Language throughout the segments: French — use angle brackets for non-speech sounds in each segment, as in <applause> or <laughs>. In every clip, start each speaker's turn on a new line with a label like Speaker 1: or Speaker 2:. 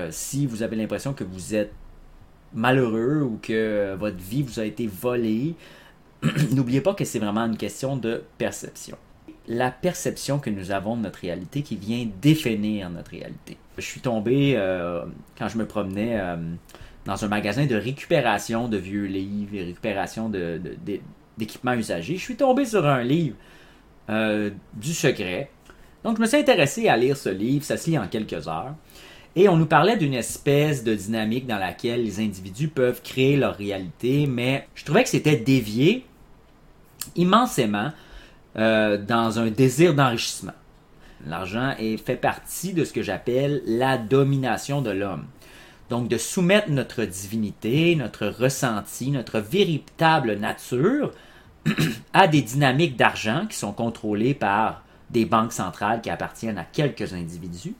Speaker 1: Euh, si vous avez l'impression que vous êtes malheureux ou que votre vie vous a été volée, <clears throat> n'oubliez pas que c'est vraiment une question de perception. La perception que nous avons de notre réalité qui vient définir notre réalité. Je suis tombé, euh, quand je me promenais euh, dans un magasin de récupération de vieux livres et récupération d'équipements usagés, je suis tombé sur un livre euh, du secret. Donc je me suis intéressé à lire ce livre, ça se lit en quelques heures. Et on nous parlait d'une espèce de dynamique dans laquelle les individus peuvent créer leur réalité, mais je trouvais que c'était dévié immensément euh, dans un désir d'enrichissement. L'argent fait partie de ce que j'appelle la domination de l'homme. Donc de soumettre notre divinité, notre ressenti, notre véritable nature <clears throat> à des dynamiques d'argent qui sont contrôlées par des banques centrales qui appartiennent à quelques individus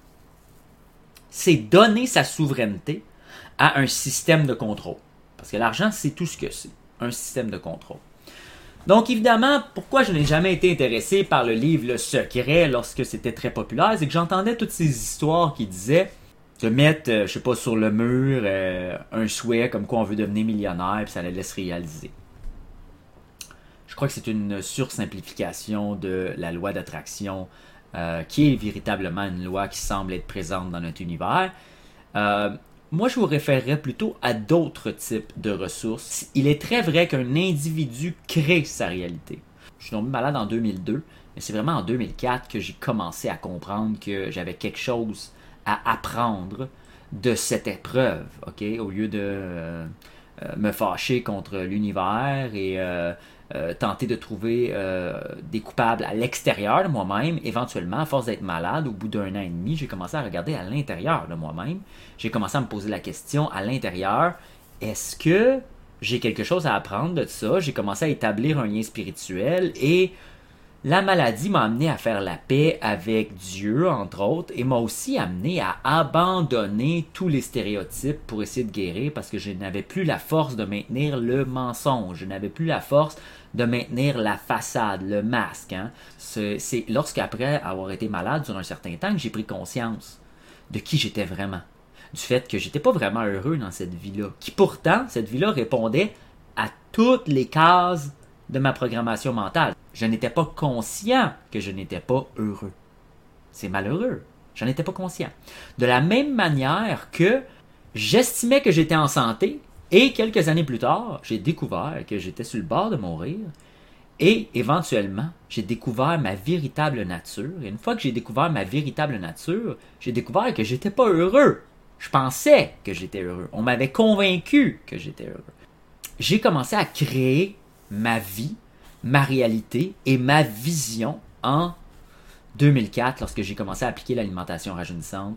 Speaker 1: c'est donner sa souveraineté à un système de contrôle. Parce que l'argent, c'est tout ce que c'est, un système de contrôle. Donc évidemment, pourquoi je n'ai jamais été intéressé par le livre Le Secret lorsque c'était très populaire, c'est que j'entendais toutes ces histoires qui disaient de mettre, euh, je sais pas, sur le mur euh, un souhait comme quoi on veut devenir millionnaire, puis ça allait se réaliser. Je crois que c'est une sursimplification de la loi d'attraction euh, qui est véritablement une loi qui semble être présente dans notre univers. Euh, moi, je vous référerais plutôt à d'autres types de ressources. Il est très vrai qu'un individu crée sa réalité. Je suis tombé malade en 2002, mais c'est vraiment en 2004 que j'ai commencé à comprendre que j'avais quelque chose à apprendre de cette épreuve, ok, au lieu de euh, me fâcher contre l'univers et tenter de trouver euh, des coupables à l'extérieur de moi-même. Éventuellement, à force d'être malade, au bout d'un an et demi, j'ai commencé à regarder à l'intérieur de moi-même. J'ai commencé à me poser la question à l'intérieur, est-ce que j'ai quelque chose à apprendre de ça? J'ai commencé à établir un lien spirituel et la maladie m'a amené à faire la paix avec Dieu, entre autres, et m'a aussi amené à abandonner tous les stéréotypes pour essayer de guérir parce que je n'avais plus la force de maintenir le mensonge, je n'avais plus la force de maintenir la façade, le masque. Hein. C'est lorsqu'après avoir été malade sur un certain temps que j'ai pris conscience de qui j'étais vraiment. Du fait que j'étais pas vraiment heureux dans cette vie-là. Qui pourtant, cette vie-là répondait à toutes les cases de ma programmation mentale. Je n'étais pas conscient que je n'étais pas heureux. C'est malheureux. Je n'en étais pas conscient. De la même manière que j'estimais que j'étais en santé, et quelques années plus tard, j'ai découvert que j'étais sur le bord de mourir, et éventuellement, j'ai découvert ma véritable nature. Et une fois que j'ai découvert ma véritable nature, j'ai découvert que j'étais pas heureux. Je pensais que j'étais heureux. On m'avait convaincu que j'étais heureux. J'ai commencé à créer ma vie, ma réalité et ma vision en 2004 lorsque j'ai commencé à appliquer l'alimentation rajeunissante.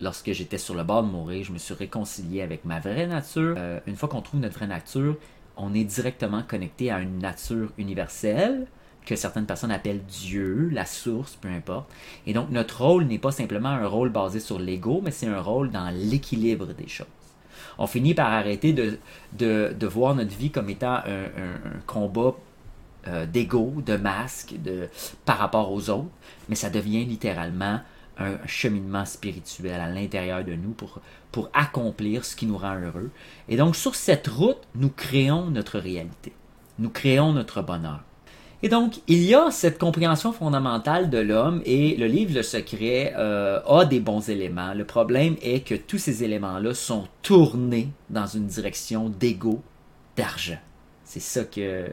Speaker 1: Lorsque j'étais sur le bord de mourir, je me suis réconcilié avec ma vraie nature. Euh, une fois qu'on trouve notre vraie nature, on est directement connecté à une nature universelle que certaines personnes appellent Dieu, la source, peu importe. Et donc notre rôle n'est pas simplement un rôle basé sur l'ego, mais c'est un rôle dans l'équilibre des choses on finit par arrêter de, de, voir notre vie comme étant un, combat euh, d'ego, de masque, de, par rapport aux autres, mais ça devient littéralement un cheminement spirituel à l'intérieur de nous pour, pour accomplir ce qui nous rend heureux. Et donc sur cette route, nous créons notre réalité. Nous créons notre bonheur. Et donc, il y a cette compréhension fondamentale de l'homme et le livre Le Secret euh, a des bons éléments. Le problème est que tous ces éléments-là sont tournés dans une direction d'ego, d'argent. C'est ça que,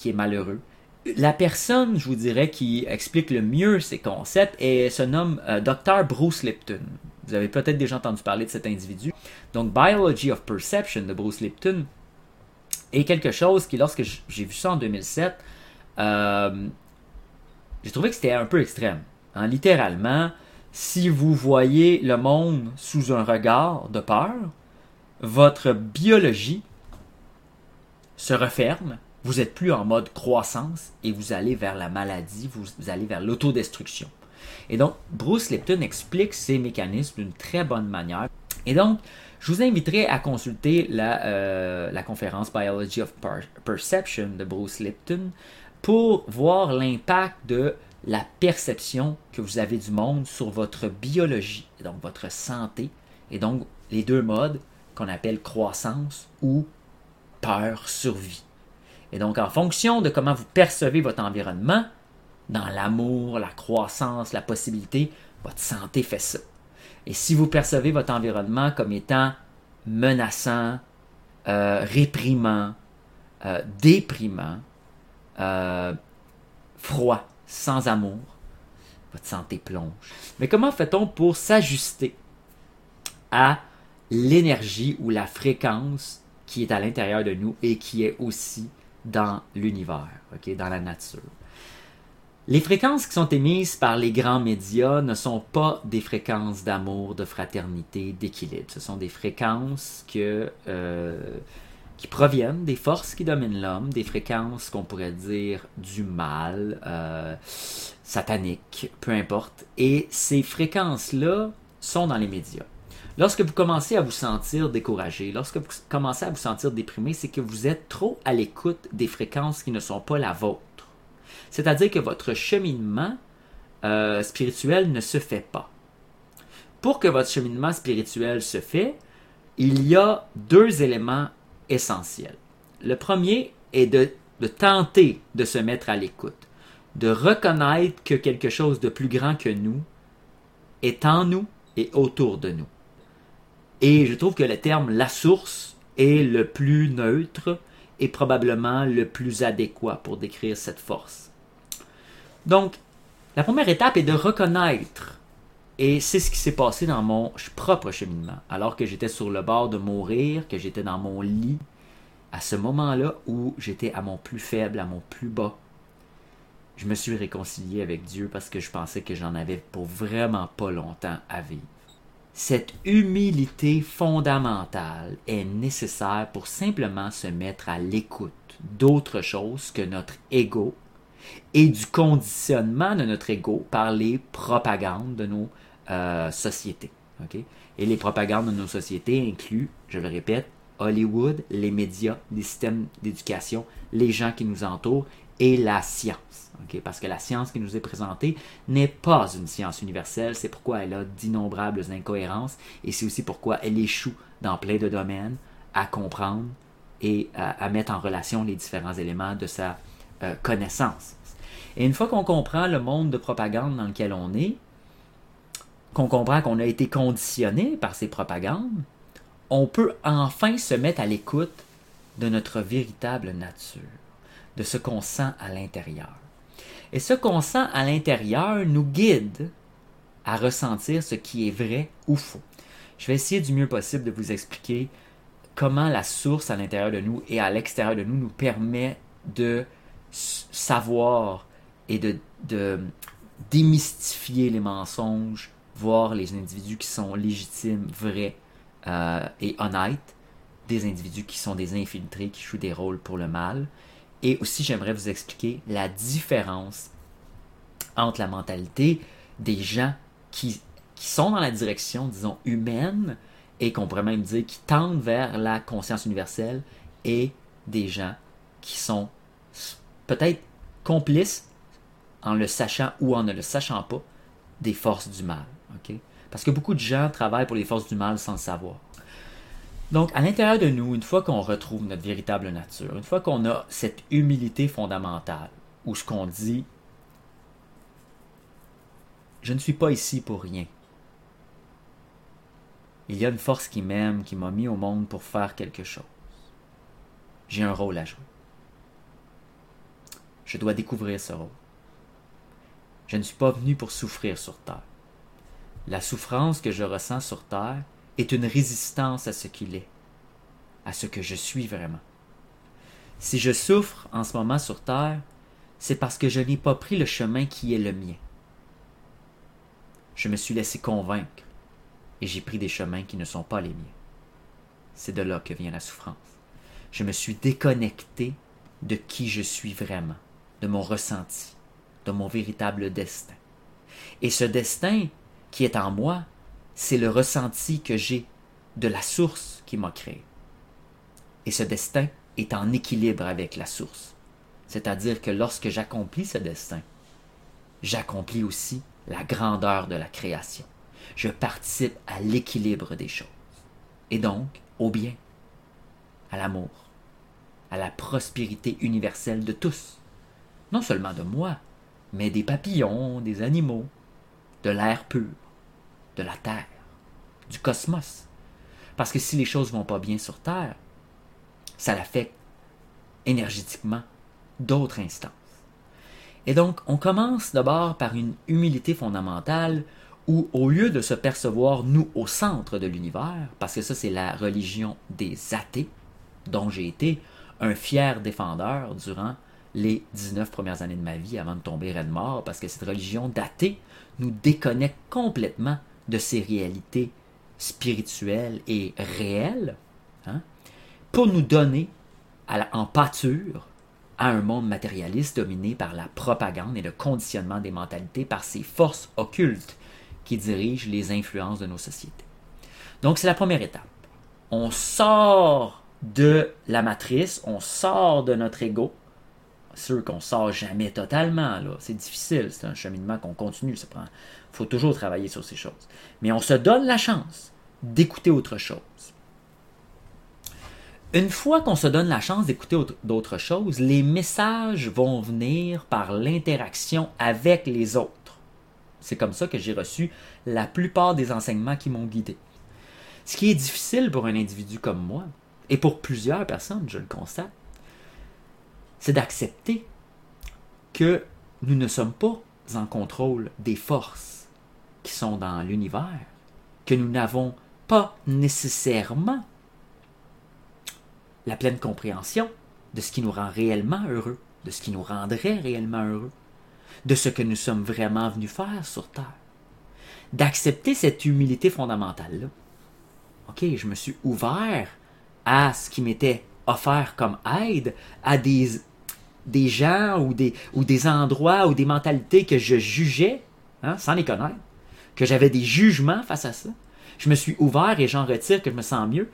Speaker 1: qui, est malheureux. La personne, je vous dirais, qui explique le mieux ces concepts et se nomme euh, Dr. Bruce Lipton. Vous avez peut-être déjà entendu parler de cet individu. Donc, Biology of Perception de Bruce Lipton est quelque chose qui, lorsque j'ai vu ça en 2007, euh, j'ai trouvé que c'était un peu extrême. Hein, littéralement, si vous voyez le monde sous un regard de peur, votre biologie se referme, vous n'êtes plus en mode croissance et vous allez vers la maladie, vous, allez vers l'autodestruction. Et donc, Bruce Lipton explique ces mécanismes d'une très bonne manière. Et donc, je vous inviterai à consulter la, euh, conférence Biology of Perception de Bruce Lipton pour voir l'impact de la perception que vous avez du monde sur votre biologie, donc votre santé Et donc, les deux modes qu'on appelle croissance ou peur, survie. Et donc, en fonction de comment vous percevez votre environnement, dans l'amour, la croissance, la possibilité, votre santé fait ça. Et si vous percevez votre environnement comme étant menaçant, euh, réprimant, euh, déprimant, euh, froid, sans amour, votre santé plonge. Mais comment fait-on pour s'ajuster à l'énergie ou la fréquence qui est à l'intérieur de nous et qui est aussi dans l'univers, dans la nature? Les fréquences qui sont émises par les grands médias ne sont pas des fréquences d'amour, de fraternité, d'équilibre. Ce sont des fréquences que, euh, qui proviennent des forces qui dominent l'homme, des fréquences qu'on pourrait dire du mal, euh, satanique, peu importe. Et ces fréquences-là sont dans les médias. Lorsque vous commencez à vous sentir découragé, lorsque vous commencez à vous sentir déprimé, c'est que vous êtes trop à l'écoute des fréquences qui ne sont pas la vôtre. C'est-à-dire que votre cheminement euh, spirituel ne se fait pas. Pour que votre cheminement spirituel se fait, il y a deux éléments essentiels. Le premier est de, de tenter de se mettre à l'écoute, de reconnaître que quelque chose de plus grand que nous est en nous et autour de nous. Et je trouve que le terme la source est le plus neutre et probablement le plus adéquat pour décrire cette force. Donc, la première étape est de reconnaître. Et c'est ce qui s'est passé dans mon propre cheminement. Alors que j'étais sur le bord de mourir, que j'étais dans mon lit, à ce moment-là où j'étais à mon plus faible, à mon plus bas, je me suis réconcilié avec Dieu parce que je pensais que j'en avais pour vraiment pas longtemps à vivre. Cette humilité fondamentale est nécessaire pour simplement se mettre à l'écoute d'autre chose que notre ego et du conditionnement de notre ego par les propagandes de nos euh, sociétés. Et les propagandes de nos sociétés incluent, je le répète, Hollywood, les médias, les systèmes d'éducation, les gens qui nous entourent et la science. Parce que la science qui nous est présentée n'est pas une science universelle, c'est pourquoi elle a d'innombrables incohérences et c'est aussi pourquoi elle échoue dans plein de domaines à comprendre et à, mettre en relation les différents éléments de sa euh, connaissance. Et une fois qu'on comprend le monde de propagande dans lequel on est, qu'on comprend qu'on a été conditionné par ces propagandes, on peut enfin se mettre à l'écoute de notre véritable nature, de ce qu'on sent à l'intérieur. Et ce qu'on sent à l'intérieur nous guide à ressentir ce qui est vrai ou faux. Je vais essayer du mieux possible de vous expliquer comment la source à l'intérieur de nous et à l'extérieur de nous nous permet de savoir et de, démystifier les mensonges, voir les individus qui sont légitimes, vrais euh, et honnêtes, des individus qui sont des infiltrés, qui jouent des rôles pour le mal. Et aussi, j'aimerais vous expliquer la différence entre la mentalité des gens qui, sont dans la direction, disons, humaine, et qu'on pourrait même dire qui tendent vers la conscience universelle, et des gens qui sont peut-être complices en le sachant ou en ne le sachant pas, des forces du mal. Parce que beaucoup de gens travaillent pour les forces du mal sans le savoir. Donc, à l'intérieur de nous, une fois qu'on retrouve notre véritable nature, une fois qu'on a cette humilité fondamentale, où ce qu'on dit, je ne suis pas ici pour rien. Il y a une force qui m'aime, qui m'a mis au monde pour faire quelque chose. J'ai un rôle à jouer. Je dois découvrir ce rôle. Je ne suis pas venu pour souffrir sur terre. La souffrance que je ressens sur terre est une résistance à ce qu'il est, à ce que je suis vraiment. Si je souffre en ce moment sur terre, c'est parce que je n'ai pas pris le chemin qui est le mien. Je me suis laissé convaincre et j'ai pris des chemins qui ne sont pas les miens. C'est de là que vient la souffrance. Je me suis déconnecté de qui je suis vraiment, de mon ressenti de mon véritable destin. Et ce destin qui est en moi, c'est le ressenti que j'ai de la source qui m'a créé. Et ce destin est en équilibre avec la source. C'est-à-dire que lorsque j'accomplis ce destin, j'accomplis aussi la grandeur de la création. Je participe à l'équilibre des choses. Et donc, au bien, à l'amour, à la prospérité universelle de tous. Non seulement de moi, mais des papillons, des animaux, de l'air pur, de la Terre, du cosmos. Parce que si les choses vont pas bien sur Terre, ça l'affecte énergétiquement d'autres instances. Et donc, on commence d'abord par une humilité fondamentale où, au lieu de se percevoir, nous, au centre de l'univers, parce que ça, c'est la religion des athées, dont j'ai été un fier défendeur durant les 19 premières années de ma vie avant de tomber raide mort, parce que cette religion d'athée nous déconnecte complètement de ces réalités spirituelles et réelles, hein, pour nous donner en pâture à un monde matérialiste dominé par la propagande et le conditionnement des mentalités par ces forces occultes qui dirigent les influences de nos sociétés. Donc c'est la première étape. On sort de la matrice, on sort de notre ego. Sûr qu'on sort jamais totalement, là. C'est difficile, c'est un cheminement qu'on continue. Il faut toujours travailler sur ces choses. Mais on se donne la chance d'écouter autre chose. Une fois qu'on se donne la chance d'écouter d'autres choses, les messages vont venir par l'interaction avec les autres. C'est comme ça que j'ai reçu la plupart des enseignements qui m'ont guidé. Ce qui est difficile pour un individu comme moi, et pour plusieurs personnes, je le constate, c'est d'accepter que nous ne sommes pas en contrôle des forces qui sont dans l'univers, que nous n'avons pas nécessairement la pleine compréhension de ce qui nous rend réellement heureux, de ce qui nous rendrait réellement heureux, de ce que nous sommes vraiment venus faire sur Terre. D'accepter cette humilité fondamentale-là. OK, je me suis ouvert à ce qui m'était offert comme aide, à des, des gens ou des, endroits ou des mentalités que je jugeais, hein, sans les connaître, que j'avais des jugements face à ça. Je me suis ouvert et j'en retire que je me sens mieux.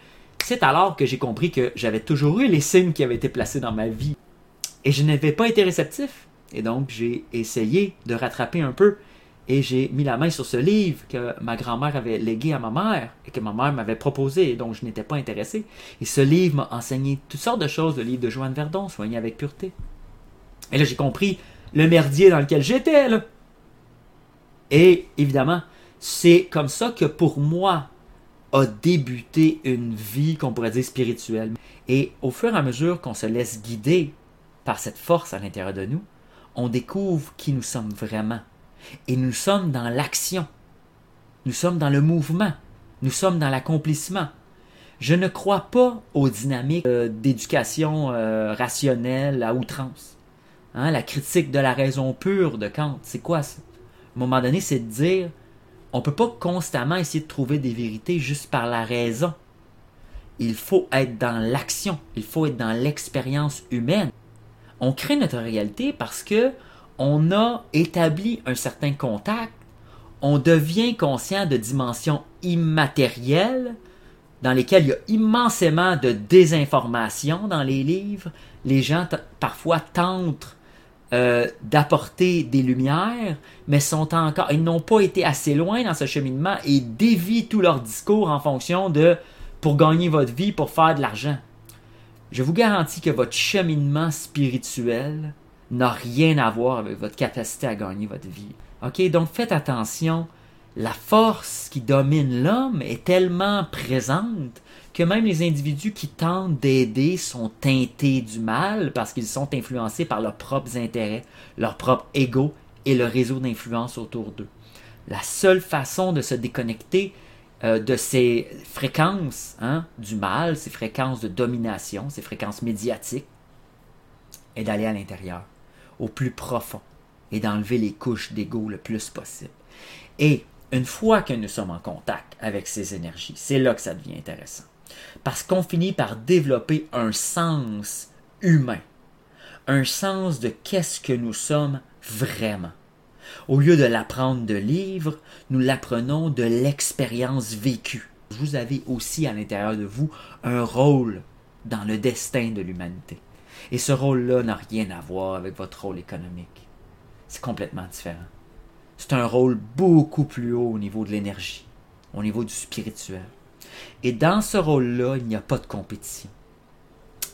Speaker 1: C'est alors que j'ai compris que j'avais toujours eu les signes qui avaient été placés dans ma vie. Et je n'avais pas été réceptif. Et donc, j'ai essayé de rattraper un peu. Et j'ai mis la main sur ce livre que ma grand-mère avait légué à ma mère et que ma mère m'avait proposé et dont je n'étais pas intéressé. Et ce livre m'a enseigné toutes sortes de choses, le livre de Joanne Verdon, Soigné avec pureté. Et là, j'ai compris le merdier dans lequel j'étais. Et évidemment, c'est comme ça que pour moi, a débuté une vie qu'on pourrait dire spirituelle. Et au fur et à mesure qu'on se laisse guider par cette force à l'intérieur de nous, on découvre qui nous sommes vraiment. Et nous sommes dans l'action. Nous sommes dans le mouvement. Nous sommes dans l'accomplissement. Je ne crois pas aux dynamiques euh, d'éducation euh, rationnelle à outrance. Hein, la critique de la raison pure de Kant, c'est quoi ça? À un moment donné, c'est de dire on ne peut pas constamment essayer de trouver des vérités juste par la raison. Il faut être dans l'action, il faut être dans l'expérience humaine. On crée notre réalité parce que on a établi un certain contact, on devient conscient de dimensions immatérielles dans lesquelles il y a immensément de désinformation dans les livres. Les gens parfois tentent euh, d'apporter des lumières, mais sont encore, ils n'ont pas été assez loin dans ce cheminement et dévient tout leur discours en fonction de pour gagner votre vie, pour faire de l'argent. Je vous garantis que votre cheminement spirituel n'a rien à voir avec votre capacité à gagner votre vie. Ok, donc faites attention. La force qui domine l'homme est tellement présente que même les individus qui tentent d'aider sont teintés du mal parce qu'ils sont influencés par leurs propres intérêts, leur propre ego et le réseau d'influence autour d'eux. La seule façon de se déconnecter euh, de ces fréquences hein, du mal, ces fréquences de domination, ces fréquences médiatiques, est d'aller à l'intérieur, au plus profond, et d'enlever les couches d'ego le plus possible. Et une fois que nous sommes en contact avec ces énergies, c'est là que ça devient intéressant. Parce qu'on finit par développer un sens humain, un sens de qu'est-ce que nous sommes vraiment. Au lieu de l'apprendre de livres, nous l'apprenons de l'expérience vécue. Vous avez aussi à l'intérieur de vous un rôle dans le destin de l'humanité. Et ce rôle-là n'a rien à voir avec votre rôle économique. C'est complètement différent. c'est un rôle beaucoup plus haut au niveau de l'énergie, au niveau du spirituel. Et dans ce rôle-là, il n'y a pas de compétition.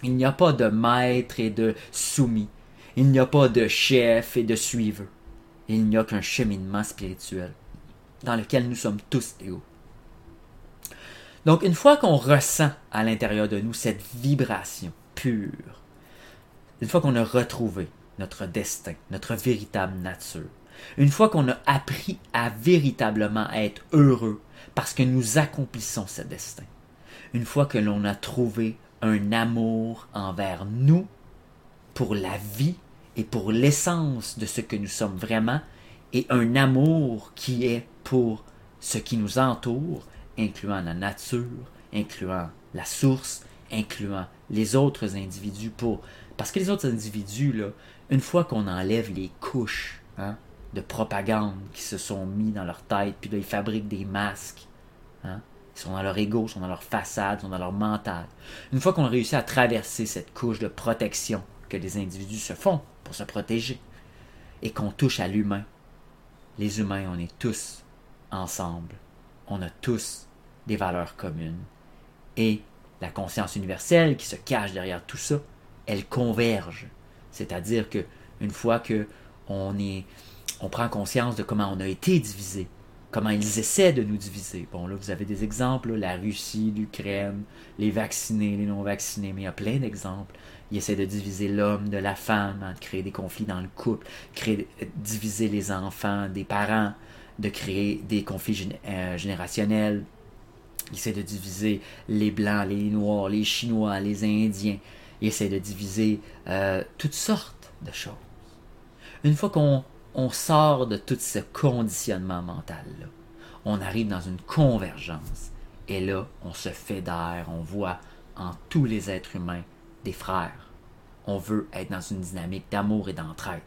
Speaker 1: Il n'y a pas de maître et de soumis. Il n'y a pas de chef et de suiveur. Il n'y a qu'un cheminement spirituel dans lequel nous sommes tous égaux. Donc une fois qu'on ressent à l'intérieur de nous cette vibration pure, une fois qu'on a retrouvé notre destin, notre véritable nature, une fois qu'on a appris à véritablement être heureux parce que nous accomplissons ce destin, une fois que l'on a trouvé un amour envers nous, pour la vie et pour l'essence de ce que nous sommes vraiment, et un amour qui est pour ce qui nous entoure, incluant la nature, incluant la source, incluant les autres individus pour parce que les autres individus là, une fois qu'on enlève les couches hein, de propagande qui se sont mis dans leur tête, puis là ils fabriquent des masques, hein, ils sont dans leur ego, ils sont dans leur façade, ils sont dans leur mental. Une fois qu'on a réussi à traverser cette couche de protection que les individus se font pour se protéger, et qu'on touche à l'humain, les humains, on est tous ensemble. On a tous des valeurs communes. Et la conscience universelle qui se cache derrière tout ça, elle converge. C'est-à-dire que une fois que on est on prend conscience de comment on a été divisé, comment ils essaient de nous diviser. Bon, là, vous avez des exemples, la Russie, l'Ukraine, les vaccinés, les non-vaccinés, mais il y a plein d'exemples. Ils essaient de diviser l'homme de la femme, hein, de créer des conflits dans le couple, créer, diviser les enfants des parents, de créer des conflits euh, générationnels. Ils essaient de diviser les Blancs, les Noirs, les Chinois, les Indiens. Ils essaient de diviser euh, toutes sortes de choses. Une fois qu'on on sort de tout ce conditionnement mental-là, on arrive dans une convergence. Et là, on se fédère, on voit en tous les êtres humains des frères. On veut être dans une dynamique d'amour et d'entraide.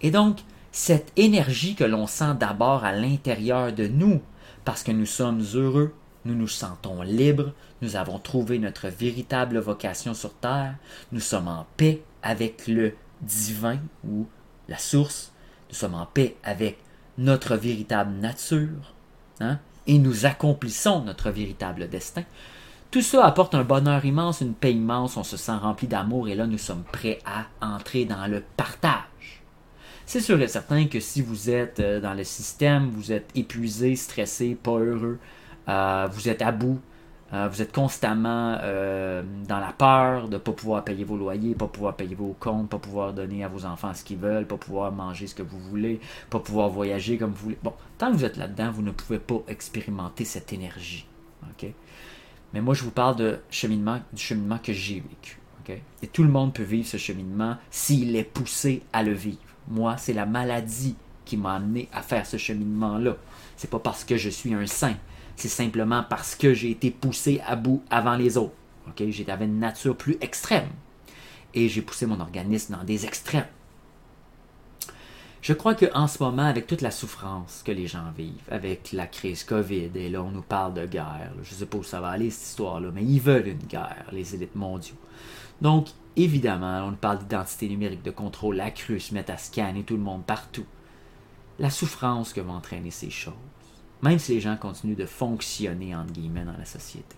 Speaker 1: Et donc, cette énergie que l'on sent d'abord à l'intérieur de nous, parce que nous sommes heureux, nous nous sentons libres, nous avons trouvé notre véritable vocation sur Terre, nous sommes en paix avec le divin ou la source, nous sommes en paix avec notre véritable nature, hein, et nous accomplissons notre véritable destin. Tout ça apporte un bonheur immense, une paix immense, on se sent rempli d'amour et là nous sommes prêts à entrer dans le partage. C'est sûr et certain que si vous êtes euh, dans le système, vous êtes épuisé, stressé, pas heureux, euh, vous êtes à bout, vous êtes constamment dans la peur de ne pas pouvoir payer vos loyers, pas pouvoir payer vos comptes, pas pouvoir donner à vos enfants ce qu'ils veulent, pas pouvoir manger ce que vous voulez, pas pouvoir voyager comme vous voulez. Bon, tant que vous êtes là-dedans, vous ne pouvez pas expérimenter cette énergie. Mais moi, je vous parle de cheminement, du cheminement que j'ai vécu. Et tout le monde peut vivre ce cheminement s'il est poussé à le vivre. Moi, c'est la maladie qui m'a amené à faire ce cheminement-là. C'est pas parce que je suis un saint. C'est simplement parce que j'ai été poussé à bout avant les autres. Okay? J'avais une nature plus extrême. Et j'ai poussé mon organisme dans des extrêmes. Je crois qu'en ce moment, avec toute la souffrance que les gens vivent, avec la crise COVID, et là on nous parle de guerre, je ne sais pas où ça va aller cette histoire-là, mais ils veulent une guerre, les élites mondiaux. Donc, Évidemment, on parle d'identité numérique, de contrôle, la crue se met à scanner tout le monde partout. La souffrance que vont entraîner ces choses, même si les gens continuent de fonctionner, entre guillemets, dans la société.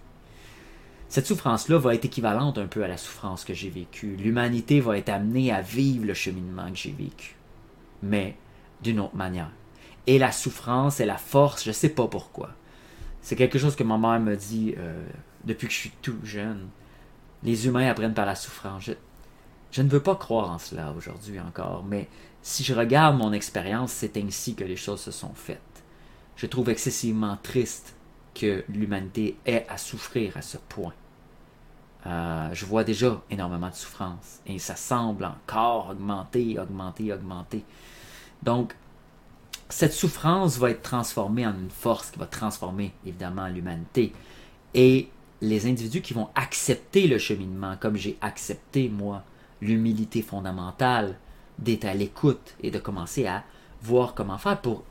Speaker 1: Cette souffrance-là va être équivalente un peu à la souffrance que j'ai vécue. L'humanité va être amenée à vivre le cheminement que j'ai vécu, mais d'une autre manière. Et la souffrance et la force, je ne sais pas pourquoi. C'est quelque chose que ma mère me dit euh, depuis que je suis tout jeune les humains apprennent par la souffrance. Je, ne veux pas croire en cela aujourd'hui encore, mais si je regarde mon expérience, c'est ainsi que les choses se sont faites. Je trouve excessivement triste que l'humanité ait à souffrir à ce point. Euh, je vois déjà énormément de souffrance et ça semble encore augmenter, augmenter, augmenter. Donc, cette souffrance va être transformée en une force qui va transformer évidemment l'humanité. Et les individus qui vont accepter le cheminement, comme j'ai accepté moi l'humilité fondamentale d'être à l'écoute et de commencer à voir comment faire pour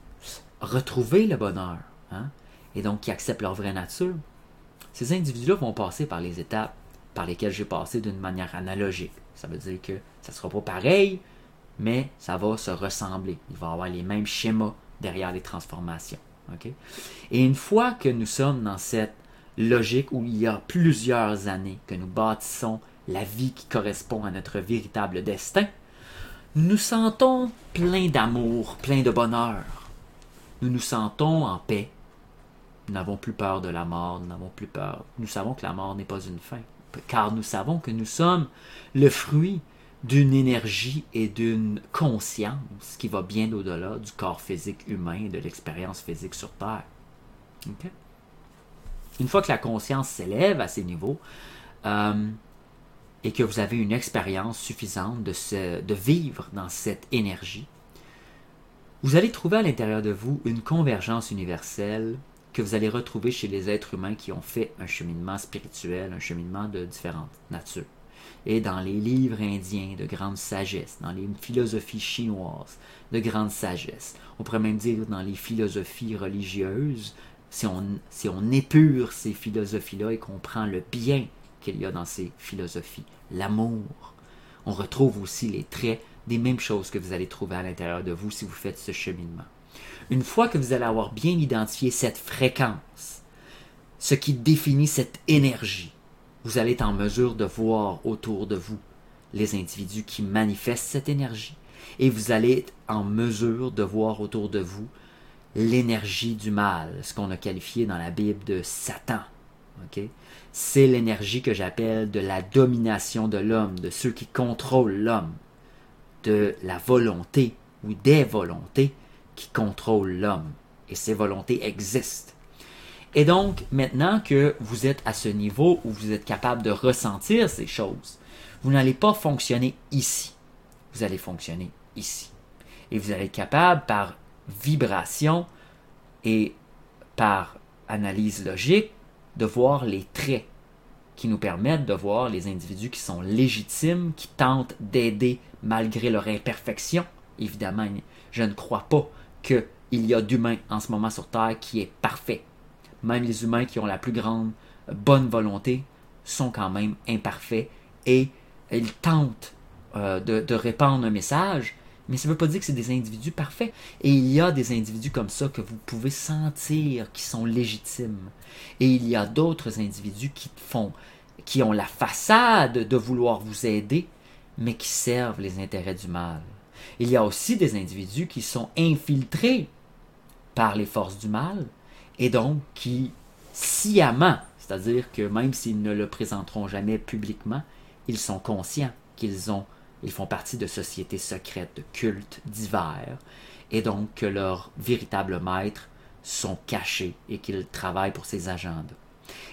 Speaker 1: retrouver le bonheur, hein, et donc qui acceptent leur vraie nature, ces individus-là vont passer par les étapes par lesquelles j'ai passé d'une manière analogique. Ça veut dire que ça ne sera pas pareil, mais ça va se ressembler. Il va y avoir les mêmes schémas derrière les transformations. Et une fois que nous sommes dans cette logique où il y a plusieurs années que nous bâtissons la vie qui correspond à notre véritable destin, nous sentons plein d'amour, plein de bonheur. Nous nous sentons en paix. Nous n'avons plus peur de la mort, nous n'avons plus peur. Nous savons que la mort n'est pas une fin, car nous savons que nous sommes le fruit d'une énergie et d'une conscience qui va bien au-delà du corps physique humain et de l'expérience physique sur Terre. Une fois que la conscience s'élève à ces niveaux, euh, et que vous avez une expérience suffisante de, de vivre dans cette énergie, vous allez trouver à l'intérieur de vous une convergence universelle que vous allez retrouver chez les êtres humains qui ont fait un cheminement spirituel, un cheminement de différentes natures. Et dans les livres indiens de grande sagesse, dans les philosophies chinoises de grande sagesse, on pourrait même dire dans les philosophies religieuses, si on, épure ces philosophies-là et qu'on prend le bien qu'il y a dans ces philosophies, l'amour. On retrouve aussi les traits des mêmes choses que vous allez trouver à l'intérieur de vous si vous faites ce cheminement. Une fois que vous allez avoir bien identifié cette fréquence, ce qui définit cette énergie, vous allez être en mesure de voir autour de vous les individus qui manifestent cette énergie et vous allez être en mesure de voir autour de vous l'énergie du mal, ce qu'on a qualifié dans la Bible de Satan. C'est l'énergie que j'appelle de la domination de l'homme, de ceux qui contrôlent l'homme, de la volonté ou des volontés qui contrôlent l'homme. Et ces volontés existent. Et donc, maintenant que vous êtes à ce niveau où vous êtes capable de ressentir ces choses, vous n'allez pas fonctionner ici. Vous allez fonctionner ici. Et vous allez être capable, par vibration et par analyse logique, de voir les traits qui nous permettent de voir les individus qui sont légitimes, qui tentent d'aider malgré leur imperfection. Évidemment, je ne crois pas qu'il y a d'humains en ce moment sur Terre qui est parfait. Même les humains qui ont la plus grande bonne volonté sont quand même imparfaits et ils tentent euh, de répandre un message, mais ça ne veut pas dire que c'est des individus parfaits. Et il y a des individus comme ça que vous pouvez sentir qui sont légitimes. Et il y a d'autres individus qui font, qui ont la façade de vouloir vous aider, mais qui servent les intérêts du mal. Il y a aussi des individus qui sont infiltrés par les forces du mal et donc qui sciemment, c'est-à-dire que même s'ils ne le présenteront jamais publiquement, ils sont conscients qu'ils ont ils font partie de sociétés secrètes, de cultes divers, et donc que leurs véritables maîtres sont cachés et qu'ils travaillent pour ces agendas.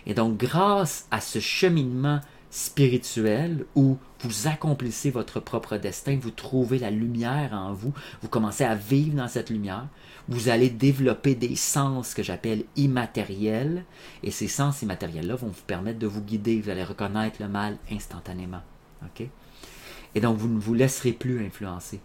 Speaker 1: Et donc, grâce à ce cheminement spirituel où vous accomplissez votre propre destin, vous trouvez la lumière en vous, vous commencez à vivre dans cette lumière, vous allez développer des sens que j'appelle immatériels, et ces sens immatériels-là vont vous permettre de vous guider, vous allez reconnaître le mal instantanément. et donc, vous ne vous laisserez plus influencer.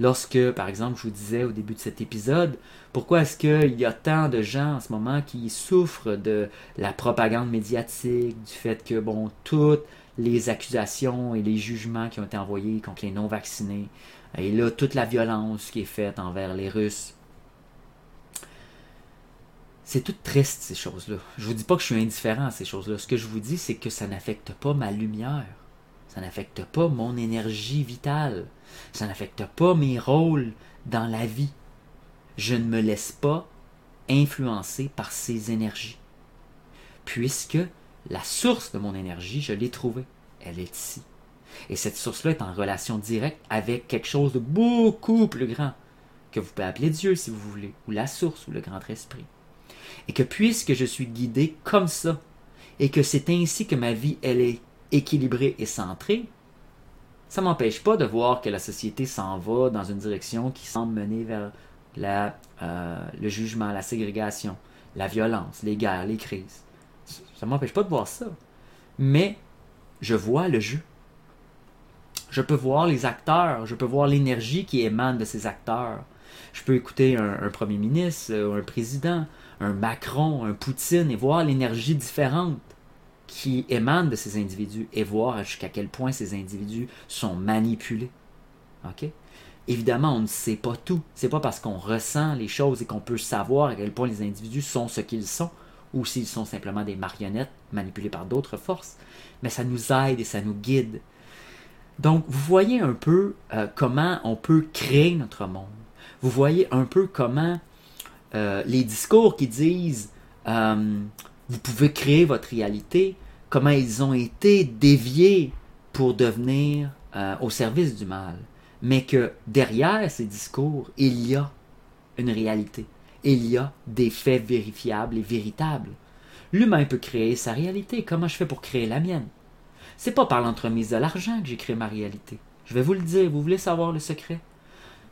Speaker 1: Lorsque, par exemple, je vous disais au début de cet épisode, pourquoi est-ce qu'il y a tant de gens en ce moment qui souffrent de la propagande médiatique, du fait que, bon, toutes les accusations et les jugements qui ont été envoyés contre les non-vaccinés, et là, toute la violence qui est faite envers les Russes, c'est tout triste, ces choses-là. Je vous dis pas que je suis indifférent à ces choses-là. Ce que je vous dis, c'est que ça n'affecte pas ma lumière. Ça n'affecte pas mon énergie vitale. Ça n'affecte pas mes rôles dans la vie. Je ne me laisse pas influencer par ces énergies. Puisque la source de mon énergie, je l'ai trouvée. Elle est ici. Et cette source-là est en relation directe avec quelque chose de beaucoup plus grand, que vous pouvez appeler Dieu si vous voulez, ou la source, ou le grand esprit. Et que puisque je suis guidé comme ça, et que c'est ainsi que ma vie, elle est équilibré et centré, ça ne m'empêche pas de voir que la société s'en va dans une direction qui semble mener vers la, euh, le jugement, la ségrégation, la violence, les guerres, les crises. Ça ne m'empêche pas de voir ça. Mais je vois le jeu. Je peux voir les acteurs, je peux voir l'énergie qui émane de ces acteurs. Je peux écouter un, un premier ministre, un président, un Macron, un Poutine et voir l'énergie différente qui émanent de ces individus et voir jusqu'à quel point ces individus sont manipulés. OK? Évidemment, on ne sait pas tout. C'est pas parce qu'on ressent les choses et qu'on peut savoir à quel point les individus sont ce qu'ils sont, ou s'ils sont simplement des marionnettes manipulées par d'autres forces. Mais ça nous aide et ça nous guide. Donc, vous voyez un peu euh, comment on peut créer notre monde. Vous voyez un peu comment euh, les discours qui disent euh, vous pouvez créer votre réalité, comment ils ont été déviés pour devenir au service du mal mais que derrière ces discours, il y a une réalité. Il y a des faits vérifiables et véritables. L'humain peut créer sa réalité. Comment je fais pour créer la mienne? C'est pas par l'entremise de l'argent que j'ai créé ma réalité. Je vais vous le dire. Vous voulez savoir le secret?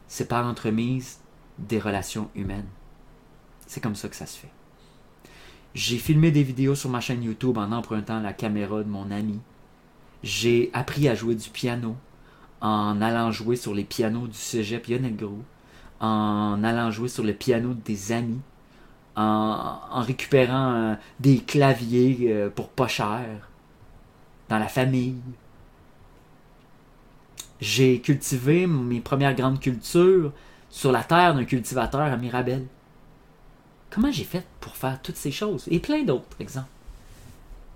Speaker 1: C'est par l'entremise des relations humaines. C'est comme ça que ça se fait. J'ai filmé des vidéos sur ma chaîne YouTube en empruntant la caméra de mon ami. J'ai appris à jouer du piano en allant jouer sur les pianos du cégep Lionel Gros, en allant jouer sur le piano des amis, en, récupérant euh, des claviers euh, pour pas cher, dans la famille. J'ai cultivé mes premières grandes cultures sur la terre d'un cultivateur à Mirabel. Comment j'ai fait pour faire toutes ces choses? Et plein d'autres exemples?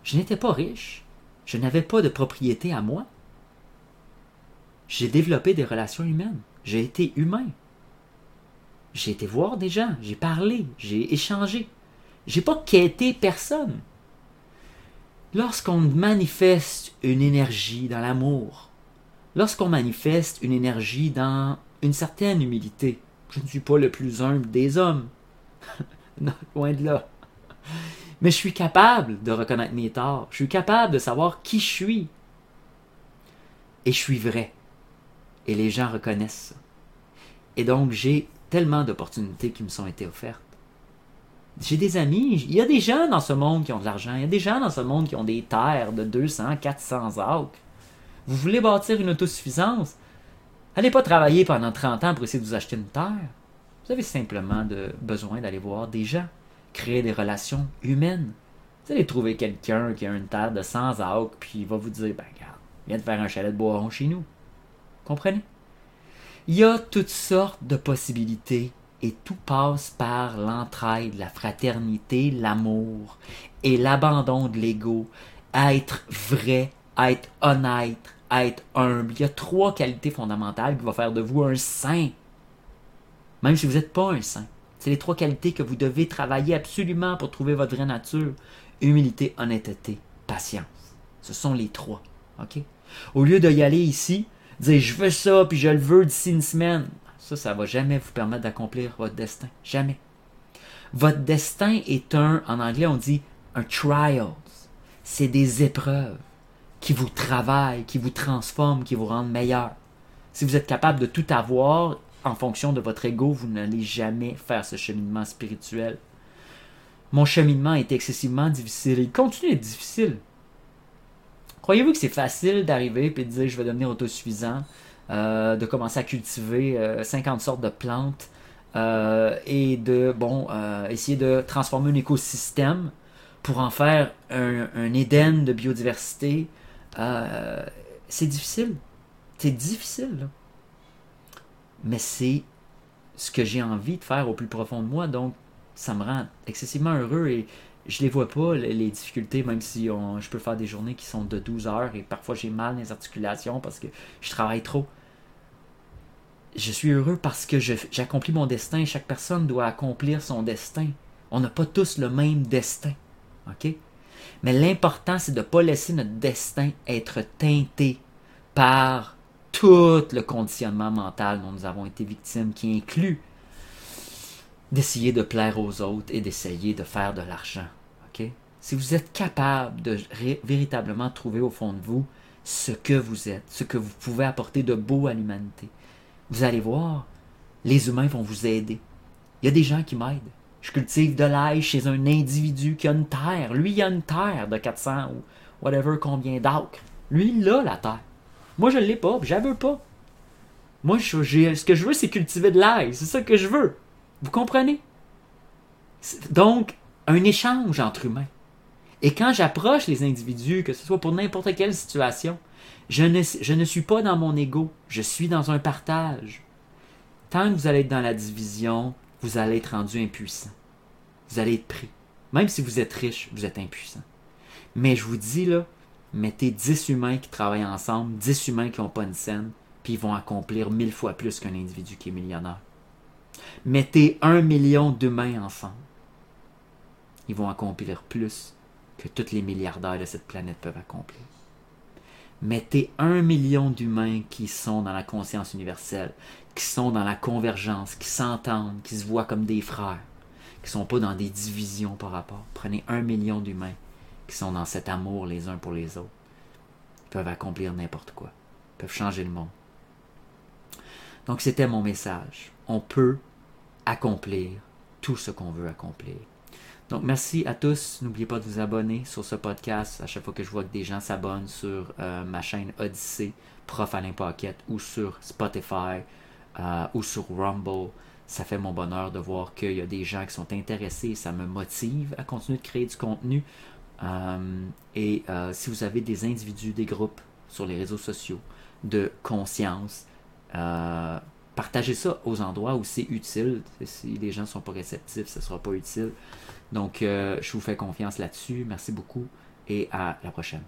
Speaker 1: Je n'étais pas riche, je n'avais pas de propriété à moi, j'ai développé des relations humaines. J'ai été humain. J'ai été voir des gens, j'ai parlé, j'ai échangé. J'ai pas quêté personne. Lorsqu'on manifeste une énergie dans l'amour, lorsqu'on manifeste une énergie dans une certaine humilité, je ne suis pas le plus humble des hommes. <laughs> <laughs> non, loin de là. Mais je suis capable de reconnaître mes torts. Je suis capable de savoir qui je suis. Et je suis vrai. Et les gens reconnaissent ça. Et donc, j'ai tellement d'opportunités qui me sont été offertes. J'ai des amis, il y a des gens dans ce monde qui ont de l'argent, il y a des gens dans ce monde qui ont des terres de 200, 400 acres. Vous voulez bâtir une autosuffisance? Allez pas travailler pendant 30 ans pour essayer de vous acheter une terre. Vous avez simplement besoin d'aller voir des gens, créer des relations humaines. Vous allez trouver quelqu'un qui a une terre de 100 acres, puis il va vous dire, ben regarde, viens de faire un chalet de bois chez nous. Comprenez? Il y a toutes sortes de possibilités et tout passe par l'entraide, la fraternité, l'amour et l'abandon de l'ego, être vrai, être honnête, être humble. Il y a trois qualités fondamentales qui vont faire de vous un saint, même si vous n'êtes pas un saint. C'est les trois qualités que vous devez travailler absolument pour trouver votre vraie nature. Humilité, honnêteté, patience. Ce sont les trois. OK? Au lieu d'y aller ici, dire je veux ça, puis je le veux d'ici une semaine. Ça, ça va jamais vous permettre d'accomplir votre destin. Jamais. Votre destin est un, en anglais on dit un trial. C'est des épreuves qui vous travaillent, qui vous transforment, qui vous rendent meilleur. Si vous êtes capable de tout avoir en fonction de votre ego, vous n'allez jamais faire ce cheminement spirituel. Mon cheminement est excessivement difficile. Il continue d'être difficile. Croyez-vous que c'est facile d'arriver et de dire je vais devenir autosuffisant, euh, de commencer à cultiver 50 euh, sortes de plantes euh, et de bon essayer de transformer un écosystème pour en faire un, Éden de biodiversité? C'est difficile. C'est difficile. Mais c'est ce que j'ai envie de faire au plus profond de moi, donc ça me rend excessivement heureux et je les vois pas, les, difficultés, même si je peux faire des journées qui sont de 12 heures et parfois j'ai mal les articulations parce que je travaille trop. Je suis heureux parce que j'accomplis mon destin. Chaque personne doit accomplir son destin. On n'a pas tous le même destin. OK? Mais l'important, c'est de ne pas laisser notre destin être teinté par tout le conditionnement mental dont nous avons été victimes, qui inclut d'essayer de plaire aux autres et d'essayer de faire de l'argent. Si vous êtes capable de véritablement trouver au fond de vous ce que vous êtes, ce que vous pouvez apporter de beau à l'humanité, vous allez voir, les humains vont vous aider. Il y a des gens qui m'aident. Je cultive de l'ail chez un individu qui a une terre. Lui, il a une terre de 400 ou whatever combien d'acres. Lui, il a la terre. Moi, je ne l'ai pas, je veux pas. Moi, ce que je veux, c'est cultiver de l'ail. C'est ça que je veux. Vous comprenez? Donc, un échange entre humains. Et quand j'approche les individus, que ce soit pour n'importe quelle situation, je ne, je ne suis pas dans mon ego, je suis dans un partage. tant que vous allez être dans la division, vous allez être rendu impuissant. Vous allez être pris. Même si vous êtes riche, vous êtes impuissant. Mais je vous dis, là, mettez 10 humains qui travaillent ensemble, 10 humains qui n'ont pas une scène, puis ils vont accomplir mille fois plus qu'un individu qui est millionnaire. Mettez un million d'humains ensemble. Ils vont accomplir plus que tous les milliardaires de cette planète peuvent accomplir. Mettez un million d'humains qui sont dans la conscience universelle, qui sont dans la convergence, qui s'entendent, qui se voient comme des frères, qui ne sont pas dans des divisions par rapport. Prenez un million d'humains qui sont dans cet amour les uns pour les autres. Ils peuvent accomplir n'importe quoi. Ils peuvent changer le monde. Donc c'était mon message. On peut accomplir tout ce qu'on veut accomplir. Donc merci à tous. N'oubliez pas de vous abonner sur ce podcast. À chaque fois que je vois que des gens s'abonnent sur euh, ma chaîne Odyssée, Prof Alain Pocket, ou sur Spotify, euh, ou sur Rumble, ça fait mon bonheur de voir qu'il y a des gens qui sont intéressés. Ça me motive à continuer de créer du contenu. Euh, et si vous avez des individus, des groupes sur les réseaux sociaux de conscience, partagez ça aux endroits où c'est utile. Si les gens ne sont pas réceptifs, ce ne sera pas utile. Donc, euh, je vous fais confiance là-dessus. Merci beaucoup et à la prochaine.